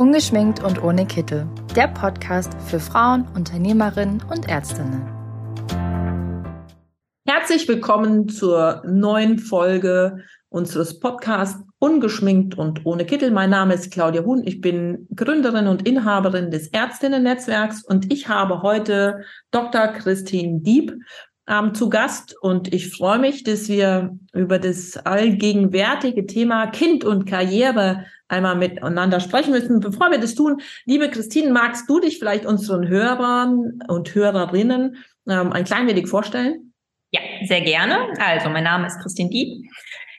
Ungeschminkt und ohne Kittel. Der Podcast für Frauen, Unternehmerinnen und Ärztinnen. Herzlich willkommen zur neuen Folge unseres Podcasts Ungeschminkt und ohne Kittel. Mein Name ist Claudia Huhn. Ich bin Gründerin und Inhaberin des Ärztinnen-Netzwerks und ich habe heute Dr. Christine Dieb ähm, zu Gast und ich freue mich, dass wir über das allgegenwärtige Thema Kind und Karriere einmal miteinander sprechen müssen. Bevor wir das tun, liebe Christine, magst du dich vielleicht unseren Hörern und Hörerinnen ähm, ein klein wenig vorstellen? Ja, sehr gerne. Also, mein Name ist Christine Dieb.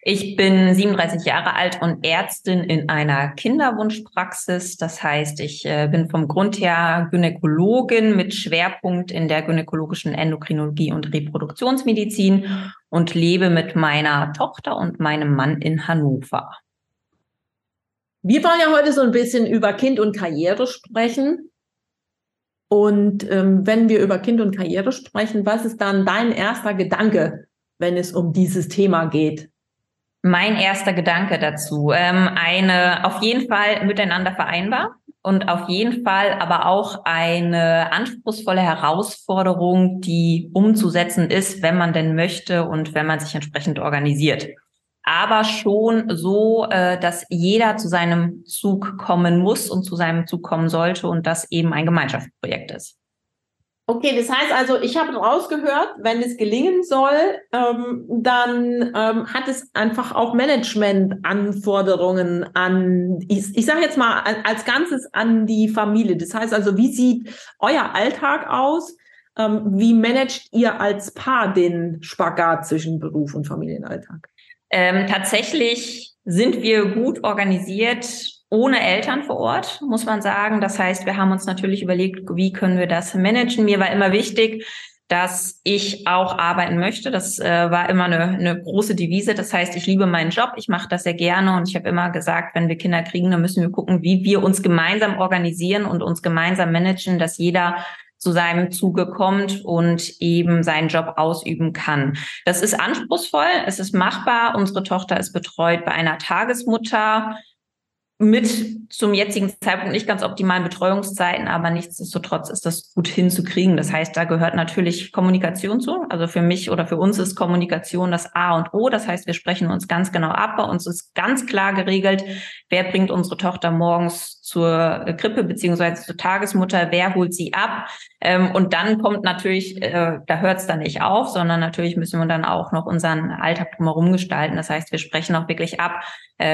Ich bin 37 Jahre alt und Ärztin in einer Kinderwunschpraxis. Das heißt, ich äh, bin vom Grund her Gynäkologin mit Schwerpunkt in der gynäkologischen Endokrinologie und Reproduktionsmedizin und lebe mit meiner Tochter und meinem Mann in Hannover. Wir wollen ja heute so ein bisschen über Kind und Karriere sprechen. Und ähm, wenn wir über Kind und Karriere sprechen, was ist dann dein erster Gedanke, wenn es um dieses Thema geht? Mein erster Gedanke dazu, ähm, eine auf jeden Fall miteinander vereinbar und auf jeden Fall aber auch eine anspruchsvolle Herausforderung, die umzusetzen ist, wenn man denn möchte und wenn man sich entsprechend organisiert. Aber schon so, äh, dass jeder zu seinem Zug kommen muss und zu seinem Zug kommen sollte und das eben ein Gemeinschaftsprojekt ist. Okay, das heißt also, ich habe rausgehört, wenn es gelingen soll, ähm, dann ähm, hat es einfach auch Management-Anforderungen an, ich, ich sage jetzt mal als Ganzes an die Familie. Das heißt also, wie sieht euer Alltag aus? Ähm, wie managt ihr als Paar den Spagat zwischen Beruf und Familienalltag? Ähm, tatsächlich sind wir gut organisiert ohne Eltern vor Ort, muss man sagen. Das heißt, wir haben uns natürlich überlegt, wie können wir das managen. Mir war immer wichtig, dass ich auch arbeiten möchte. Das äh, war immer eine, eine große Devise. Das heißt, ich liebe meinen Job, ich mache das sehr gerne und ich habe immer gesagt, wenn wir Kinder kriegen, dann müssen wir gucken, wie wir uns gemeinsam organisieren und uns gemeinsam managen, dass jeder zu seinem Zuge kommt und eben seinen Job ausüben kann. Das ist anspruchsvoll, es ist machbar. Unsere Tochter ist betreut bei einer Tagesmutter mit zum jetzigen Zeitpunkt nicht ganz optimalen Betreuungszeiten, aber nichtsdestotrotz ist das gut hinzukriegen. Das heißt, da gehört natürlich Kommunikation zu. Also für mich oder für uns ist Kommunikation das A und O. Das heißt, wir sprechen uns ganz genau ab. Bei uns ist ganz klar geregelt, wer bringt unsere Tochter morgens zur Krippe beziehungsweise zur Tagesmutter, wer holt sie ab. Ähm, und dann kommt natürlich, äh, da hört es dann nicht auf, sondern natürlich müssen wir dann auch noch unseren Alltag drumherum gestalten. Das heißt, wir sprechen auch wirklich ab,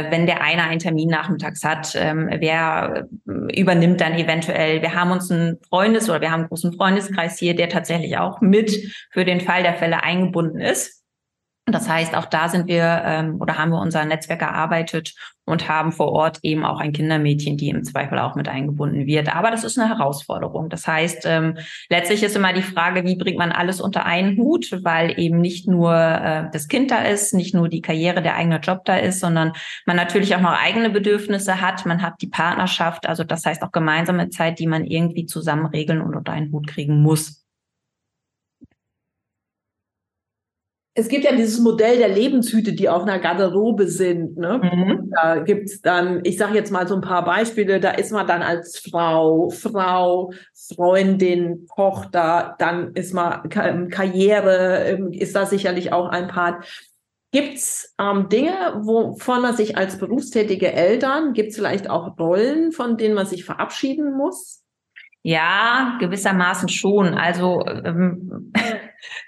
wenn der eine einen Termin nachmittags hat, ähm, wer äh, übernimmt dann eventuell. Wir haben uns einen Freundes- oder wir haben einen großen Freundeskreis hier, der tatsächlich auch mit für den Fall der Fälle eingebunden ist. Das heißt, auch da sind wir ähm, oder haben wir unser Netzwerk erarbeitet und haben vor Ort eben auch ein Kindermädchen, die im Zweifel auch mit eingebunden wird. Aber das ist eine Herausforderung. Das heißt, ähm, letztlich ist immer die Frage, wie bringt man alles unter einen Hut, weil eben nicht nur äh, das Kind da ist, nicht nur die Karriere, der eigene Job da ist, sondern man natürlich auch noch eigene Bedürfnisse hat. Man hat die Partnerschaft, also das heißt auch gemeinsame Zeit, die man irgendwie zusammen regeln und unter einen Hut kriegen muss. Es gibt ja dieses Modell der Lebenshüte, die auf einer Garderobe sind. Ne? Mhm. Da gibt's dann, ich sage jetzt mal so ein paar Beispiele, da ist man dann als Frau, Frau, Freundin, Tochter, dann ist man ähm, Karriere, ähm, ist da sicherlich auch ein Part. Gibt's ähm, Dinge, wovon man sich als berufstätige Eltern, gibt's vielleicht auch Rollen, von denen man sich verabschieden muss? Ja, gewissermaßen schon. Also ähm,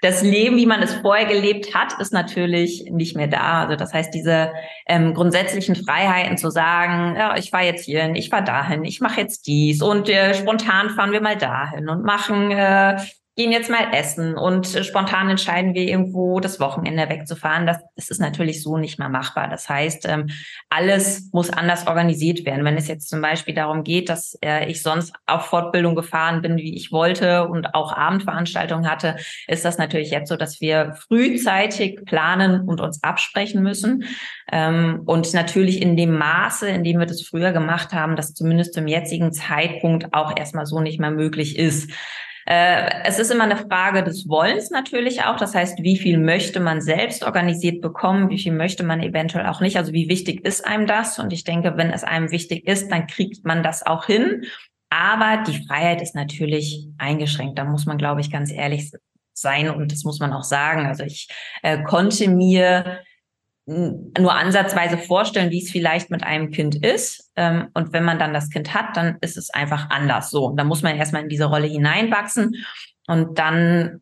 das Leben, wie man es vorher gelebt hat, ist natürlich nicht mehr da. Also das heißt, diese ähm, grundsätzlichen Freiheiten zu sagen, ja, ich fahre jetzt hierhin, ich fahre dahin, ich mache jetzt dies und äh, spontan fahren wir mal dahin und machen äh, gehen jetzt mal essen und spontan entscheiden wir irgendwo das Wochenende wegzufahren. Das, das ist natürlich so nicht mehr machbar. Das heißt, ähm, alles muss anders organisiert werden. Wenn es jetzt zum Beispiel darum geht, dass äh, ich sonst auf Fortbildung gefahren bin, wie ich wollte und auch Abendveranstaltungen hatte, ist das natürlich jetzt so, dass wir frühzeitig planen und uns absprechen müssen. Ähm, und natürlich in dem Maße, in dem wir das früher gemacht haben, das zumindest zum jetzigen Zeitpunkt auch erstmal so nicht mehr möglich ist. Äh, es ist immer eine Frage des Wollens natürlich auch. Das heißt, wie viel möchte man selbst organisiert bekommen? Wie viel möchte man eventuell auch nicht? Also wie wichtig ist einem das? Und ich denke, wenn es einem wichtig ist, dann kriegt man das auch hin. Aber die Freiheit ist natürlich eingeschränkt. Da muss man, glaube ich, ganz ehrlich sein. Und das muss man auch sagen. Also ich äh, konnte mir nur ansatzweise vorstellen, wie es vielleicht mit einem Kind ist. Ähm, und wenn man dann das Kind hat, dann ist es einfach anders so. Da muss man erstmal in diese Rolle hineinwachsen und dann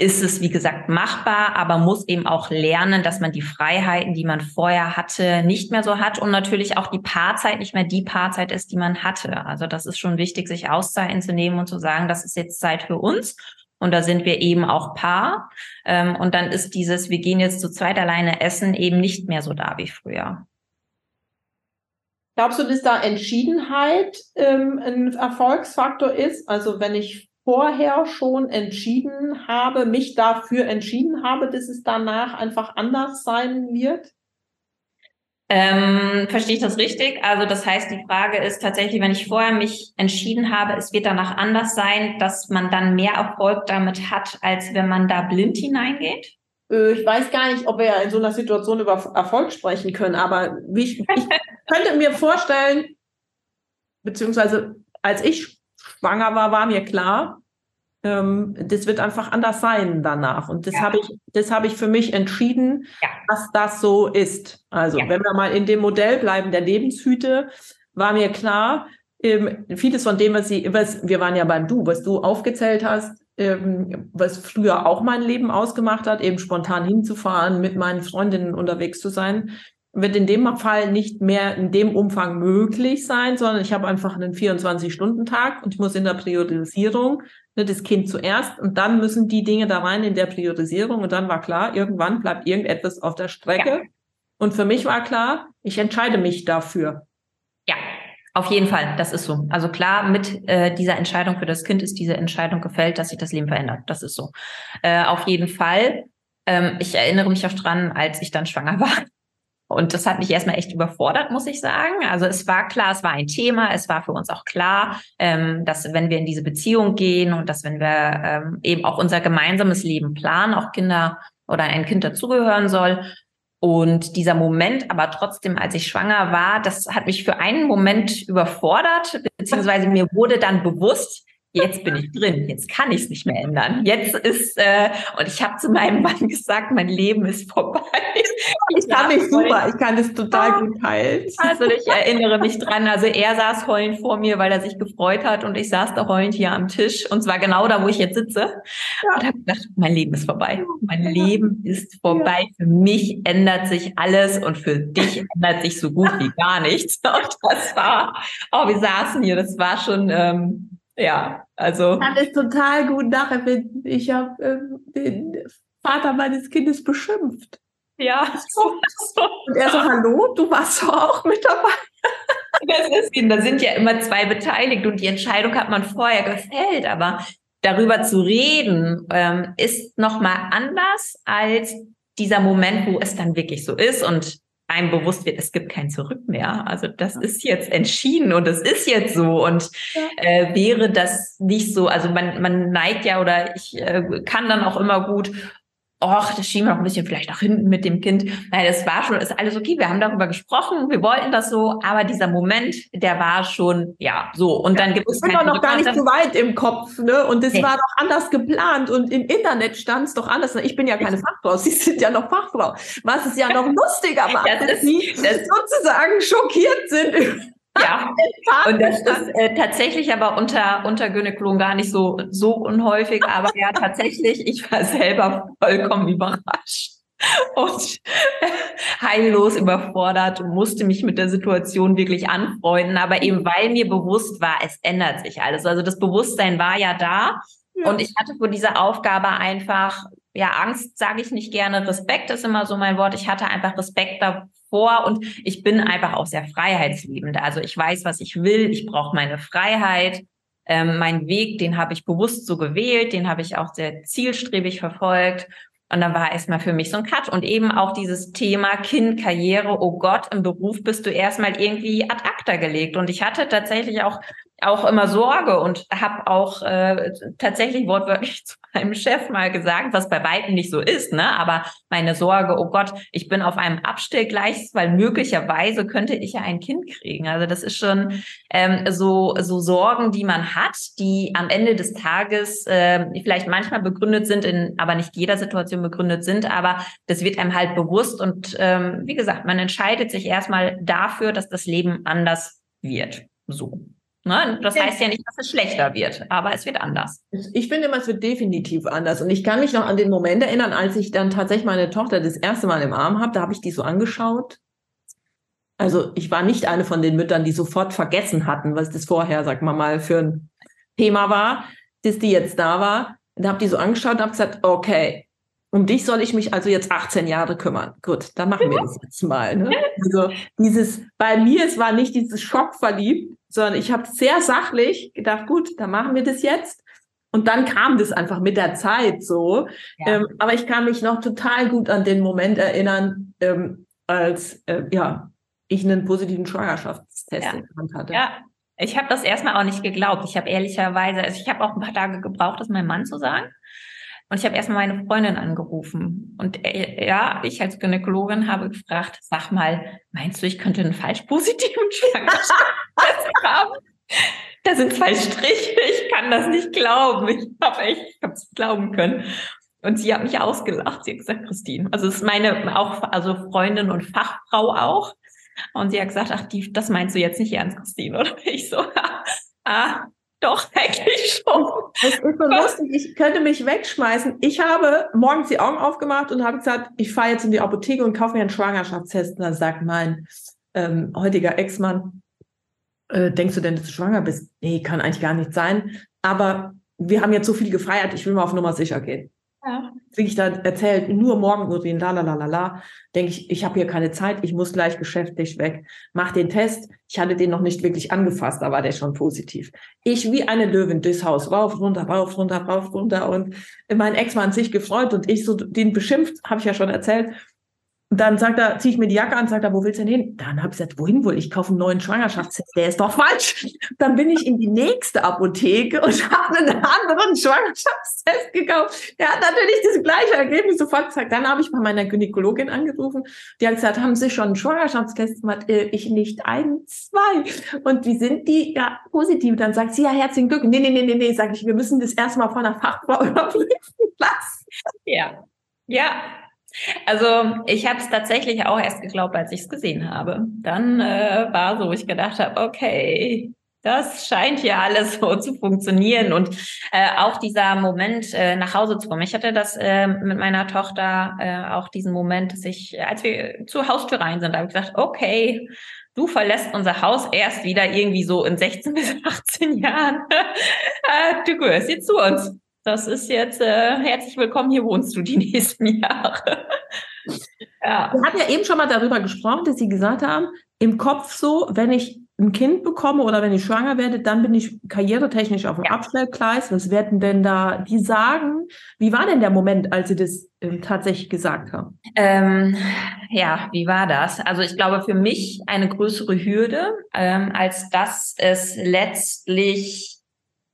ist es, wie gesagt, machbar, aber muss eben auch lernen, dass man die Freiheiten, die man vorher hatte, nicht mehr so hat und natürlich auch die Paarzeit nicht mehr die Paarzeit ist, die man hatte. Also das ist schon wichtig, sich Auszeiten zu nehmen und zu sagen, das ist jetzt Zeit für uns und da sind wir eben auch Paar. Ähm, und dann ist dieses, wir gehen jetzt zu zweit alleine essen, eben nicht mehr so da wie früher. Glaubst du, dass da Entschiedenheit ähm, ein Erfolgsfaktor ist? Also wenn ich vorher schon entschieden habe, mich dafür entschieden habe, dass es danach einfach anders sein wird? Ähm, verstehe ich das richtig? Also das heißt, die Frage ist tatsächlich, wenn ich vorher mich entschieden habe, es wird danach anders sein, dass man dann mehr Erfolg damit hat, als wenn man da blind hineingeht? Äh, ich weiß gar nicht, ob wir in so einer Situation über Erfolg sprechen können, aber wie ich, ich könnte mir vorstellen, beziehungsweise als ich schwanger war, war mir klar, ähm, das wird einfach anders sein danach. Und das ja. habe ich, das habe ich für mich entschieden, ja. dass das so ist. Also, ja. wenn wir mal in dem Modell bleiben der Lebenshüte, war mir klar, ähm, vieles von dem, was sie, was, wir waren ja beim Du, was du aufgezählt hast, ähm, was früher auch mein Leben ausgemacht hat, eben spontan hinzufahren, mit meinen Freundinnen unterwegs zu sein, wird in dem Fall nicht mehr in dem Umfang möglich sein, sondern ich habe einfach einen 24-Stunden-Tag und ich muss in der Priorisierung ne, das Kind zuerst und dann müssen die Dinge da rein in der Priorisierung und dann war klar, irgendwann bleibt irgendetwas auf der Strecke. Ja. Und für mich war klar, ich entscheide mich dafür. Ja, auf jeden Fall, das ist so. Also klar, mit äh, dieser Entscheidung für das Kind ist diese Entscheidung gefällt, dass sich das Leben verändert. Das ist so. Äh, auf jeden Fall. Ähm, ich erinnere mich auch dran, als ich dann schwanger war. Und das hat mich erstmal echt überfordert, muss ich sagen. Also es war klar, es war ein Thema, es war für uns auch klar, ähm, dass wenn wir in diese Beziehung gehen und dass wenn wir ähm, eben auch unser gemeinsames Leben planen, auch Kinder oder ein Kind dazugehören soll. Und dieser Moment, aber trotzdem, als ich schwanger war, das hat mich für einen Moment überfordert, beziehungsweise mir wurde dann bewusst, jetzt bin ich drin, jetzt kann ich es nicht mehr ändern. Jetzt ist, äh, und ich habe zu meinem Mann gesagt, mein Leben ist vorbei. Ich kann mich super, ich kann das total gut teilen. Also ich erinnere mich dran, also er saß heulend vor mir, weil er sich gefreut hat und ich saß da heulend hier am Tisch und zwar genau da, wo ich jetzt sitze ja. und habe gedacht, mein Leben ist vorbei. Mein ja. Leben ist vorbei. Ja. Für mich ändert sich alles und für dich ändert sich so gut wie gar nichts. Und das war, oh, wir saßen hier, das war schon... Ähm, ja, also. Ich kann es total gut nachempfinden. Ich habe ähm, den Vater meines Kindes beschimpft. Ja. Und er so, hallo, du warst doch auch mit dabei. Das ist ihn. Da sind ja immer zwei beteiligt und die Entscheidung hat man vorher gefällt. Aber darüber zu reden, ähm, ist nochmal anders als dieser Moment, wo es dann wirklich so ist. Und einem bewusst wird, es gibt kein Zurück mehr. Also das ist jetzt entschieden und es ist jetzt so. Und äh, wäre das nicht so, also man, man neigt ja oder ich äh, kann dann auch immer gut ach, das schieben wir noch ein bisschen vielleicht nach hinten mit dem Kind. Nein, das war schon, ist alles okay. Wir haben darüber gesprochen, wir wollten das so, aber dieser Moment, der war schon, ja, so. Und dann gibt es. Ich bin noch gar nicht so weit im Kopf, ne? Und es nee. war doch anders geplant und im Internet stand es doch anders. Ich bin ja keine Fachfrau, Sie sind ja noch Fachfrau. Was ist ja noch lustiger macht, das ist, Sie das sozusagen schockiert sind ja, und das ist äh, tatsächlich aber unter, unter Gynäkologen gar nicht so, so unhäufig, aber ja, tatsächlich, ich war selber vollkommen überrascht und heillos überfordert und musste mich mit der Situation wirklich anfreunden, aber eben weil mir bewusst war, es ändert sich alles. Also das Bewusstsein war ja da ja. und ich hatte vor dieser Aufgabe einfach ja, Angst sage ich nicht gerne, Respekt ist immer so mein Wort. Ich hatte einfach Respekt davor und ich bin einfach auch sehr freiheitsliebend. Also ich weiß, was ich will, ich brauche meine Freiheit. Ähm, mein Weg, den habe ich bewusst so gewählt, den habe ich auch sehr zielstrebig verfolgt. Und dann war erstmal für mich so ein Cut und eben auch dieses Thema Kind, Karriere, oh Gott, im Beruf bist du erstmal irgendwie ad acta gelegt. Und ich hatte tatsächlich auch auch immer Sorge und habe auch äh, tatsächlich wortwörtlich zu meinem Chef mal gesagt, was bei weitem nicht so ist, ne? Aber meine Sorge, oh Gott, ich bin auf einem Abstellgleis, weil möglicherweise könnte ich ja ein Kind kriegen. Also das ist schon ähm, so so Sorgen, die man hat, die am Ende des Tages äh, vielleicht manchmal begründet sind, in aber nicht jeder Situation begründet sind. Aber das wird einem halt bewusst und ähm, wie gesagt, man entscheidet sich erstmal dafür, dass das Leben anders wird. So. Ne? Das heißt ja nicht, dass es schlechter wird, aber es wird anders. Ich finde immer, es wird definitiv anders. Und ich kann mich noch an den Moment erinnern, als ich dann tatsächlich meine Tochter das erste Mal im Arm habe, da habe ich die so angeschaut. Also ich war nicht eine von den Müttern, die sofort vergessen hatten, was das vorher, sag mal mal, für ein Thema war, dass die jetzt da war. Da habe die so angeschaut und habe gesagt, okay, um dich soll ich mich also jetzt 18 Jahre kümmern. Gut, dann machen wir das jetzt mal. Ne? Also dieses, bei mir, es war nicht dieses Schock verliebt, sondern ich habe sehr sachlich gedacht, gut, dann machen wir das jetzt. Und dann kam das einfach mit der Zeit so. Ja. Ähm, aber ich kann mich noch total gut an den Moment erinnern, ähm, als äh, ja, ich einen positiven Schwangerschaftstest ja. in der Hand hatte. Ja, ich habe das erstmal auch nicht geglaubt. Ich habe ehrlicherweise, also ich habe auch ein paar Tage gebraucht, das meinem Mann zu sagen. Und ich habe erstmal meine Freundin angerufen. Und äh, ja, ich als Gynäkologin habe gefragt, sag mal, meinst du, ich könnte einen falsch positiven Schwangerschaftstest haben? Da sind zwei Striche, ich kann das nicht glauben. Ich habe echt, ich habe es glauben können. Und sie hat mich ausgelacht. Sie hat gesagt, Christine, also es ist meine auch, also Freundin und Fachfrau auch. Und sie hat gesagt, ach, die, das meinst du jetzt nicht ernst, Christine, oder? Ich so, ah, doch, eigentlich schon. Es ist so lustig, ich könnte mich wegschmeißen. Ich habe morgens die Augen aufgemacht und habe gesagt, ich fahre jetzt in die Apotheke und kaufe mir einen Schwangerschaftstest. Und dann sagt mein ähm, heutiger Ex-Mann, äh, denkst du denn, dass du schwanger bist? Nee, kann eigentlich gar nicht sein. Aber wir haben jetzt so viel gefeiert, ich will mal auf Nummer sicher gehen. Ja. Kriege ich da erzählt, nur Morgenurin, la la la la la, denke ich, ich habe hier keine Zeit, ich muss gleich geschäftlich weg. Mach den Test. Ich hatte den noch nicht wirklich angefasst, da war der schon positiv. Ich wie eine Löwin durchs Haus, rauf, runter, rauf, runter, rauf, runter. Und mein Ex-Mann sich gefreut und ich so den beschimpft, habe ich ja schon erzählt. Und dann sagt er, ziehe ich mir die Jacke an, sagt er, wo willst du denn hin? Dann habe ich gesagt, wohin wohl? Ich kaufe einen neuen Schwangerschaftstest. Der ist doch falsch. Dann bin ich in die nächste Apotheke und habe einen anderen Schwangerschaftstest gekauft. Der hat natürlich das gleiche Ergebnis sofort gesagt. Dann habe ich bei meiner Gynäkologin angerufen. Die hat gesagt, haben Sie schon einen Schwangerschaftstest gemacht? Äh, ich nicht ein, zwei. Und wie sind die? Ja, positiv. Dann sagt sie, ja, herzlichen Glück. Nee, nee, nee, nee, nee, sage ich, wir müssen das erstmal von einer Fachfrau überprüfen lassen. Ja. Ja, also ich habe es tatsächlich auch erst geglaubt, als ich es gesehen habe. Dann äh, war so, ich gedacht habe, okay, das scheint ja alles so zu funktionieren und äh, auch dieser Moment äh, nach Hause zu kommen. Ich hatte das äh, mit meiner Tochter äh, auch diesen Moment, dass ich, als wir zur Haustür rein sind, habe ich gesagt, okay, du verlässt unser Haus erst wieder irgendwie so in 16 bis 18 Jahren. äh, du gehörst jetzt zu uns. Das ist jetzt äh, herzlich willkommen, hier wohnst du die nächsten Jahre. ja. Wir hatten ja eben schon mal darüber gesprochen, dass Sie gesagt haben, im Kopf so, wenn ich ein Kind bekomme oder wenn ich schwanger werde, dann bin ich karrieretechnisch auf dem ja. Abstellgleis. Was werden denn da die sagen? Wie war denn der Moment, als Sie das ähm, tatsächlich gesagt haben? Ähm, ja, wie war das? Also ich glaube für mich eine größere Hürde, ähm, als dass es letztlich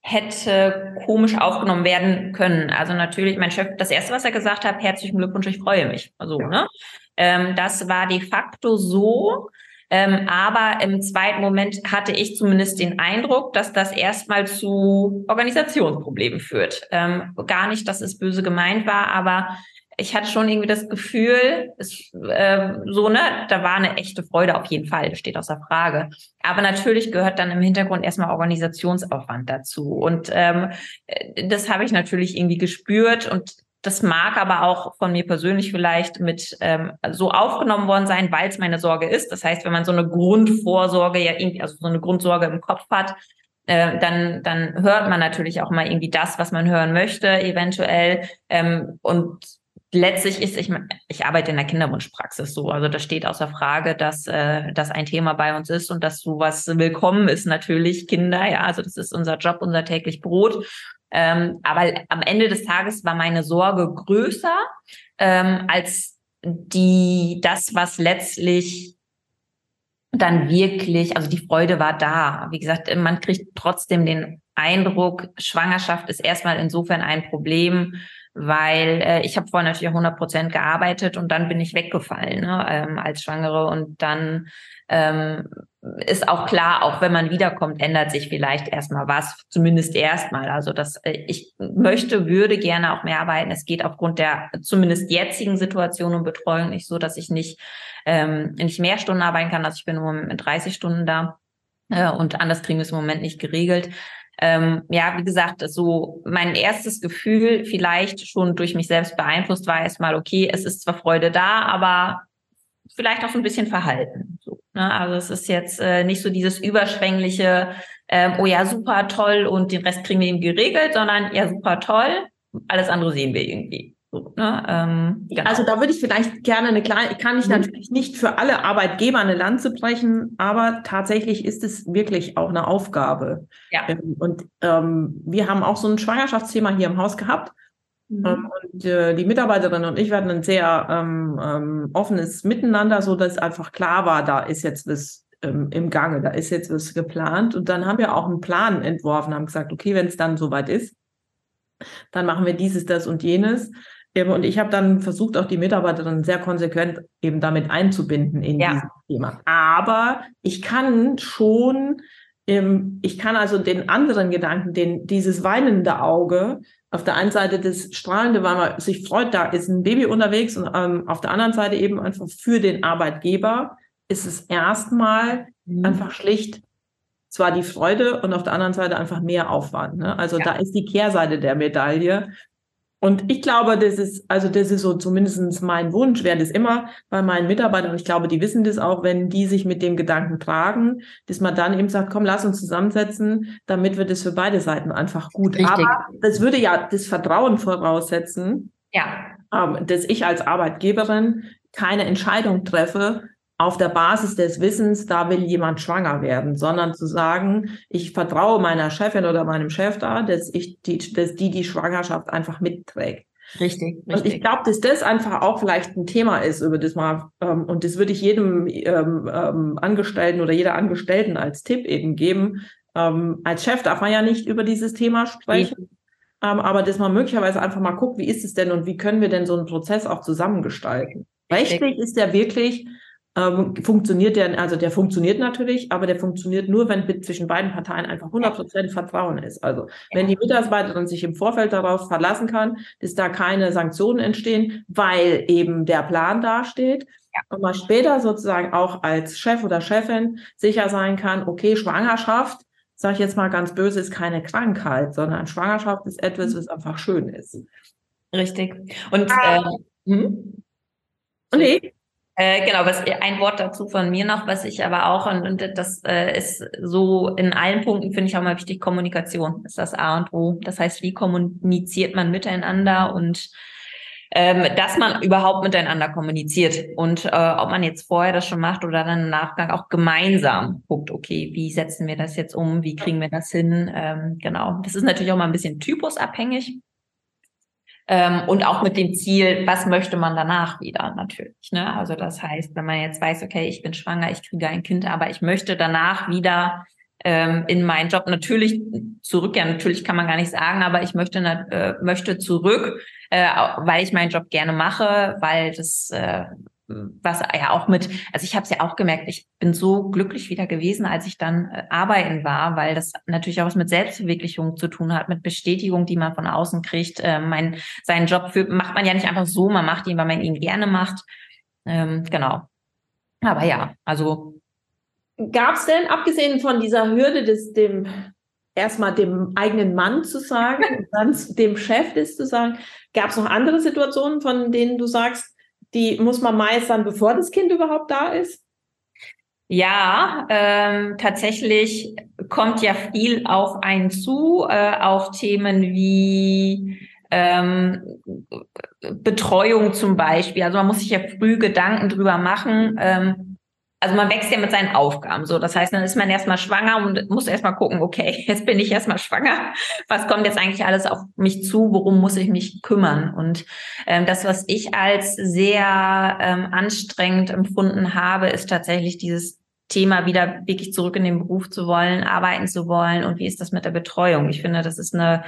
hätte komisch aufgenommen werden können. Also natürlich, mein Chef, das erste, was er gesagt hat, herzlichen Glückwunsch, ich freue mich. Also, ne? Ähm, das war de facto so. Ähm, aber im zweiten Moment hatte ich zumindest den Eindruck, dass das erstmal zu Organisationsproblemen führt. Ähm, gar nicht, dass es böse gemeint war, aber ich hatte schon irgendwie das Gefühl, es, äh, so, ne, da war eine echte Freude auf jeden Fall, steht außer Frage. Aber natürlich gehört dann im Hintergrund erstmal Organisationsaufwand dazu. Und ähm, äh, das habe ich natürlich irgendwie gespürt und das mag aber auch von mir persönlich vielleicht mit ähm, so aufgenommen worden sein, weil es meine Sorge ist. Das heißt, wenn man so eine Grundvorsorge ja irgendwie, also so eine Grundsorge im Kopf hat, äh, dann, dann hört man natürlich auch mal irgendwie das, was man hören möchte, eventuell. Ähm, und letztlich ist, ich, ich arbeite in der Kinderwunschpraxis so, also das steht außer Frage, dass äh, das ein Thema bei uns ist und dass sowas willkommen ist natürlich, Kinder, ja, also das ist unser Job, unser täglich Brot. Ähm, aber am Ende des Tages war meine Sorge größer ähm, als die, das, was letztlich dann wirklich, also die Freude war da. Wie gesagt, man kriegt trotzdem den Eindruck, Schwangerschaft ist erstmal insofern ein Problem, weil äh, ich habe vorher natürlich 100 Prozent gearbeitet und dann bin ich weggefallen ne, ähm, als Schwangere und dann ähm, ist auch klar, auch wenn man wiederkommt, ändert sich vielleicht erstmal was, zumindest erstmal. Also das, äh, ich möchte, würde gerne auch mehr arbeiten. Es geht aufgrund der zumindest jetzigen Situation und Betreuung nicht so, dass ich nicht, ähm, nicht mehr Stunden arbeiten kann. Also ich bin im Moment mit 30 Stunden da äh, und anders kriegen wir es im Moment nicht geregelt. Ähm, ja, wie gesagt, so mein erstes Gefühl vielleicht schon durch mich selbst beeinflusst war erstmal, okay, es ist zwar Freude da, aber vielleicht auch so ein bisschen verhalten. So, ne? Also es ist jetzt äh, nicht so dieses überschwängliche, ähm, oh ja, super toll und den Rest kriegen wir eben geregelt, sondern ja, super toll, alles andere sehen wir irgendwie. So, ne? ähm, genau. Also da würde ich vielleicht gerne eine kleine, kann ich mhm. natürlich nicht für alle Arbeitgeber eine Lanze brechen, aber tatsächlich ist es wirklich auch eine Aufgabe. Ja. Ähm, und ähm, wir haben auch so ein Schwangerschaftsthema hier im Haus gehabt. Mhm. Ähm, und äh, die Mitarbeiterin und ich hatten ein sehr ähm, ähm, offenes Miteinander, so dass einfach klar war, da ist jetzt was im Gange, da ist jetzt was geplant. Und dann haben wir auch einen Plan entworfen, haben gesagt, okay, wenn es dann soweit ist, dann machen wir dieses, das und jenes. Und ich habe dann versucht, auch die Mitarbeiterin sehr konsequent eben damit einzubinden in ja. dieses Thema. Aber ich kann schon, ich kann also den anderen Gedanken, den, dieses weinende Auge, auf der einen Seite das strahlende, weil man sich freut, da ist ein Baby unterwegs und ähm, auf der anderen Seite eben einfach für den Arbeitgeber ist es erstmal mhm. einfach schlicht zwar die Freude und auf der anderen Seite einfach mehr Aufwand. Ne? Also ja. da ist die Kehrseite der Medaille. Und ich glaube, das ist, also das ist so zumindest mein Wunsch, wäre das immer bei meinen Mitarbeitern, und ich glaube, die wissen das auch, wenn die sich mit dem Gedanken tragen, dass man dann eben sagt, komm, lass uns zusammensetzen, damit wir das für beide Seiten einfach gut. Richtig. Aber das würde ja das Vertrauen voraussetzen, ja. Ähm, dass ich als Arbeitgeberin keine Entscheidung treffe, auf der Basis des Wissens, da will jemand schwanger werden, sondern zu sagen, ich vertraue meiner Chefin oder meinem Chef da, dass ich die, dass die die Schwangerschaft einfach mitträgt. Richtig, richtig. Und ich glaube, dass das einfach auch vielleicht ein Thema ist, über das mal, ähm, und das würde ich jedem ähm, ähm, Angestellten oder jeder Angestellten als Tipp eben geben. Ähm, als Chef darf man ja nicht über dieses Thema sprechen. Ähm, aber dass man möglicherweise einfach mal guckt, wie ist es denn und wie können wir denn so einen Prozess auch zusammengestalten. Rechtlich ist ja wirklich ähm, funktioniert der, also der funktioniert natürlich, aber der funktioniert nur, wenn zwischen beiden Parteien einfach 100% Vertrauen ist. Also wenn die Mitarbeiterin sich im Vorfeld darauf verlassen kann, dass da keine Sanktionen entstehen, weil eben der Plan dasteht. Und man später sozusagen auch als Chef oder Chefin sicher sein kann, okay, Schwangerschaft, sage ich jetzt mal ganz böse, ist keine Krankheit, sondern Schwangerschaft ist etwas, was einfach schön ist. Richtig. Und ah. äh, hm? Nee, äh, genau, was ein Wort dazu von mir noch, was ich aber auch, und, und das äh, ist so in allen Punkten, finde ich auch mal wichtig, Kommunikation ist das A und O. Das heißt, wie kommuniziert man miteinander und ähm, dass man überhaupt miteinander kommuniziert und äh, ob man jetzt vorher das schon macht oder dann im Nachgang auch gemeinsam guckt, okay, wie setzen wir das jetzt um, wie kriegen wir das hin? Ähm, genau, das ist natürlich auch mal ein bisschen typusabhängig. Ähm, und auch mit dem Ziel, was möchte man danach wieder natürlich. Ne? Also das heißt, wenn man jetzt weiß, okay, ich bin schwanger, ich kriege ein Kind, aber ich möchte danach wieder ähm, in meinen Job natürlich zurück. Ja, natürlich kann man gar nicht sagen, aber ich möchte äh, möchte zurück, äh, weil ich meinen Job gerne mache, weil das äh, was ja auch mit, also ich habe es ja auch gemerkt, ich bin so glücklich wieder gewesen, als ich dann äh, arbeiten war, weil das natürlich auch was mit Selbstverwirklichung zu tun hat, mit Bestätigung, die man von außen kriegt. Äh, mein, seinen Job für, macht man ja nicht einfach so, man macht ihn, weil man ihn gerne macht. Ähm, genau. Aber ja, also. Gab es denn, abgesehen von dieser Hürde des, dem, erstmal dem eigenen Mann zu sagen und dann dem Chef das zu sagen, gab es noch andere Situationen, von denen du sagst, die muss man meistern, bevor das Kind überhaupt da ist? Ja, ähm, tatsächlich kommt ja viel auf einen zu, äh, auch Themen wie ähm, Betreuung zum Beispiel. Also man muss sich ja früh Gedanken drüber machen, ähm, also man wächst ja mit seinen Aufgaben so. Das heißt, dann ist man erstmal schwanger und muss erstmal gucken, okay, jetzt bin ich erstmal schwanger. Was kommt jetzt eigentlich alles auf mich zu? Worum muss ich mich kümmern? Und ähm, das, was ich als sehr ähm, anstrengend empfunden habe, ist tatsächlich dieses Thema wieder wirklich zurück in den Beruf zu wollen, arbeiten zu wollen und wie ist das mit der Betreuung? Ich finde, das ist eine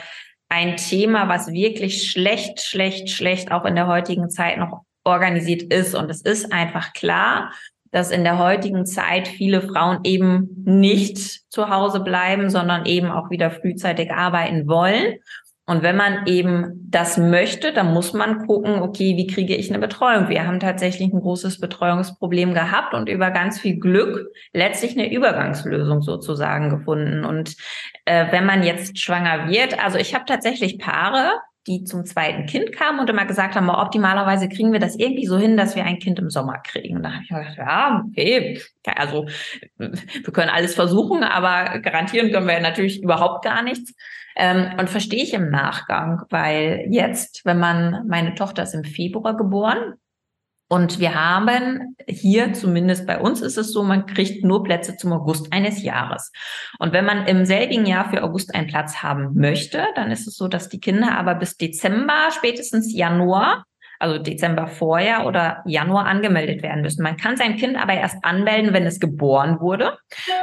ein Thema, was wirklich schlecht, schlecht, schlecht auch in der heutigen Zeit noch organisiert ist. Und es ist einfach klar, dass in der heutigen Zeit viele Frauen eben nicht zu Hause bleiben, sondern eben auch wieder frühzeitig arbeiten wollen. Und wenn man eben das möchte, dann muss man gucken, okay, wie kriege ich eine Betreuung? Wir haben tatsächlich ein großes Betreuungsproblem gehabt und über ganz viel Glück letztlich eine Übergangslösung sozusagen gefunden. Und äh, wenn man jetzt schwanger wird, also ich habe tatsächlich Paare, die zum zweiten Kind kamen und immer gesagt haben, optimalerweise kriegen wir das irgendwie so hin, dass wir ein Kind im Sommer kriegen. Und da habe ich gedacht, ja, okay, also wir können alles versuchen, aber garantieren können wir natürlich überhaupt gar nichts. Ähm, und verstehe ich im Nachgang, weil jetzt, wenn man, meine Tochter ist im Februar geboren, und wir haben hier, zumindest bei uns ist es so, man kriegt nur Plätze zum August eines Jahres. Und wenn man im selbigen Jahr für August einen Platz haben möchte, dann ist es so, dass die Kinder aber bis Dezember, spätestens Januar also Dezember vorher oder Januar angemeldet werden müssen. Man kann sein Kind aber erst anmelden, wenn es geboren wurde.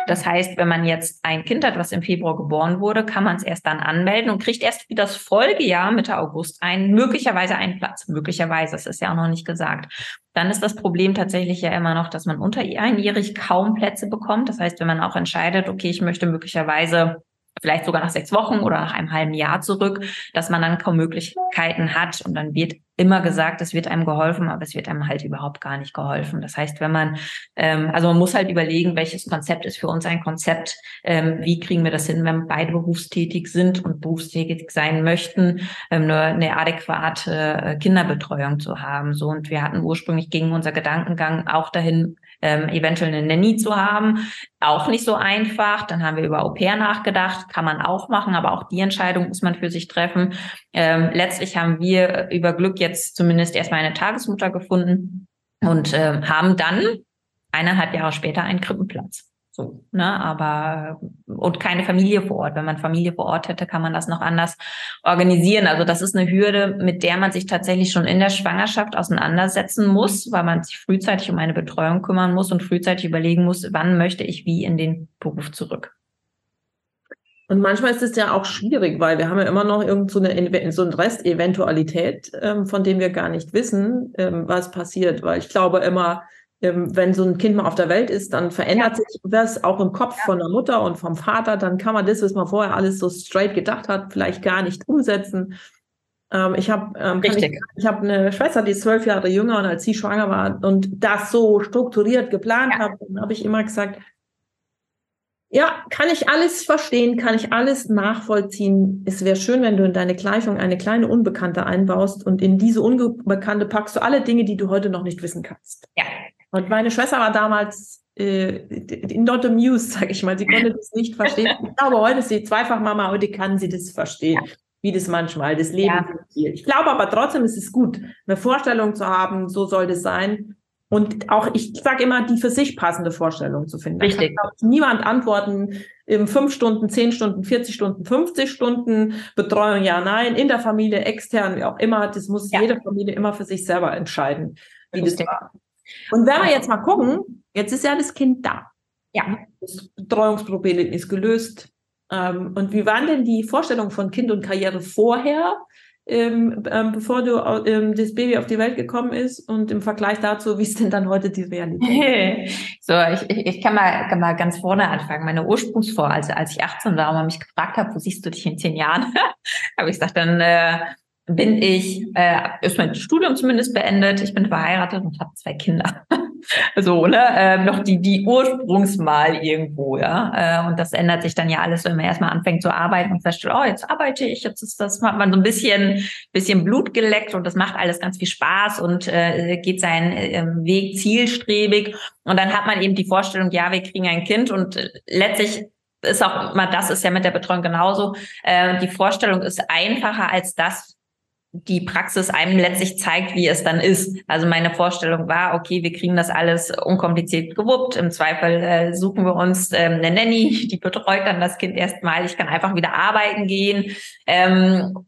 Das heißt, wenn man jetzt ein Kind hat, was im Februar geboren wurde, kann man es erst dann anmelden und kriegt erst wie das Folgejahr Mitte August einen, möglicherweise einen Platz. Möglicherweise, das ist ja auch noch nicht gesagt. Dann ist das Problem tatsächlich ja immer noch, dass man unter einjährig kaum Plätze bekommt. Das heißt, wenn man auch entscheidet, okay, ich möchte möglicherweise vielleicht sogar nach sechs Wochen oder nach einem halben Jahr zurück, dass man dann kaum Möglichkeiten hat und dann wird immer gesagt, es wird einem geholfen, aber es wird einem halt überhaupt gar nicht geholfen. Das heißt, wenn man, ähm, also man muss halt überlegen, welches Konzept ist für uns ein Konzept, ähm, wie kriegen wir das hin, wenn beide berufstätig sind und berufstätig sein möchten, ähm, eine, eine adäquate äh, Kinderbetreuung zu haben. So und wir hatten ursprünglich gegen unser Gedankengang auch dahin ähm, eventuell eine Nanny zu haben. Auch nicht so einfach. Dann haben wir über Au pair nachgedacht, kann man auch machen, aber auch die Entscheidung muss man für sich treffen. Ähm, letztlich haben wir über Glück jetzt zumindest erstmal eine Tagesmutter gefunden und äh, haben dann eineinhalb Jahre später einen Krippenplatz. So, ne, aber und keine Familie vor Ort. Wenn man Familie vor Ort hätte, kann man das noch anders organisieren. Also das ist eine Hürde, mit der man sich tatsächlich schon in der Schwangerschaft auseinandersetzen muss, weil man sich frühzeitig um eine Betreuung kümmern muss und frühzeitig überlegen muss, wann möchte ich wie in den Beruf zurück. Und manchmal ist es ja auch schwierig, weil wir haben ja immer noch irgend so eine, so eine Resteventualität, ähm, von dem wir gar nicht wissen, ähm, was passiert. Weil ich glaube immer, wenn so ein Kind mal auf der Welt ist, dann verändert ja. sich was auch im Kopf ja. von der Mutter und vom Vater. Dann kann man das, was man vorher alles so straight gedacht hat, vielleicht gar nicht umsetzen. Ähm, ich habe ähm, ich, ich hab eine Schwester, die ist zwölf Jahre jünger und als sie schwanger war und das so strukturiert geplant ja. hat, dann habe ich immer gesagt, ja, kann ich alles verstehen, kann ich alles nachvollziehen. Es wäre schön, wenn du in deine Gleichung eine kleine Unbekannte einbaust und in diese Unbekannte packst du alle Dinge, die du heute noch nicht wissen kannst. Ja. Und meine Schwester war damals äh, not amused, sag ich mal. Sie konnte das nicht verstehen. Ich glaube, heute ist sie zweifach Mama, heute kann sie das verstehen, ja. wie das manchmal, das Leben ja. Ich glaube aber trotzdem ist es gut, eine Vorstellung zu haben, so soll das sein. Und auch, ich sage immer, die für sich passende Vorstellung zu finden. Richtig. Da kann niemand antworten, im fünf Stunden, zehn Stunden, 40 Stunden, 50 Stunden, Betreuung, ja, nein, in der Familie, extern, wie auch immer. Das muss ja. jede Familie immer für sich selber entscheiden, wie Richtig. das war. Und wenn wir jetzt mal gucken, jetzt ist ja das Kind da. Ja. Das Betreuungsproblem ist gelöst. Ähm, und wie waren denn die Vorstellungen von Kind und Karriere vorher, ähm, ähm, bevor du das Baby auf die Welt gekommen ist und im Vergleich dazu, wie ist denn dann heute die Realität? so, ich, ich, ich kann, mal, kann mal ganz vorne anfangen. Meine Ursprungsvor, also als ich 18 war und man mich gefragt hat, wo siehst du dich in zehn Jahren, habe ich gesagt, dann äh, bin ich, äh, ist mein Studium zumindest beendet. Ich bin verheiratet und habe zwei Kinder. so, ne, äh, noch die, die Ursprungsmal irgendwo, ja. Äh, und das ändert sich dann ja alles, wenn man erstmal anfängt zu arbeiten und feststellt, oh, jetzt arbeite ich, jetzt ist das, hat man so ein bisschen, bisschen Blut geleckt und das macht alles ganz viel Spaß und äh, geht seinen äh, Weg zielstrebig. Und dann hat man eben die Vorstellung, ja, wir kriegen ein Kind und äh, letztlich ist auch immer, das ist ja mit der Betreuung genauso. Äh, die Vorstellung ist einfacher als das, die Praxis einem letztlich zeigt, wie es dann ist. Also meine Vorstellung war, okay, wir kriegen das alles unkompliziert gewuppt. Im Zweifel äh, suchen wir uns ähm, eine Nanny, die betreut dann das Kind erstmal. Ich kann einfach wieder arbeiten gehen. Ähm,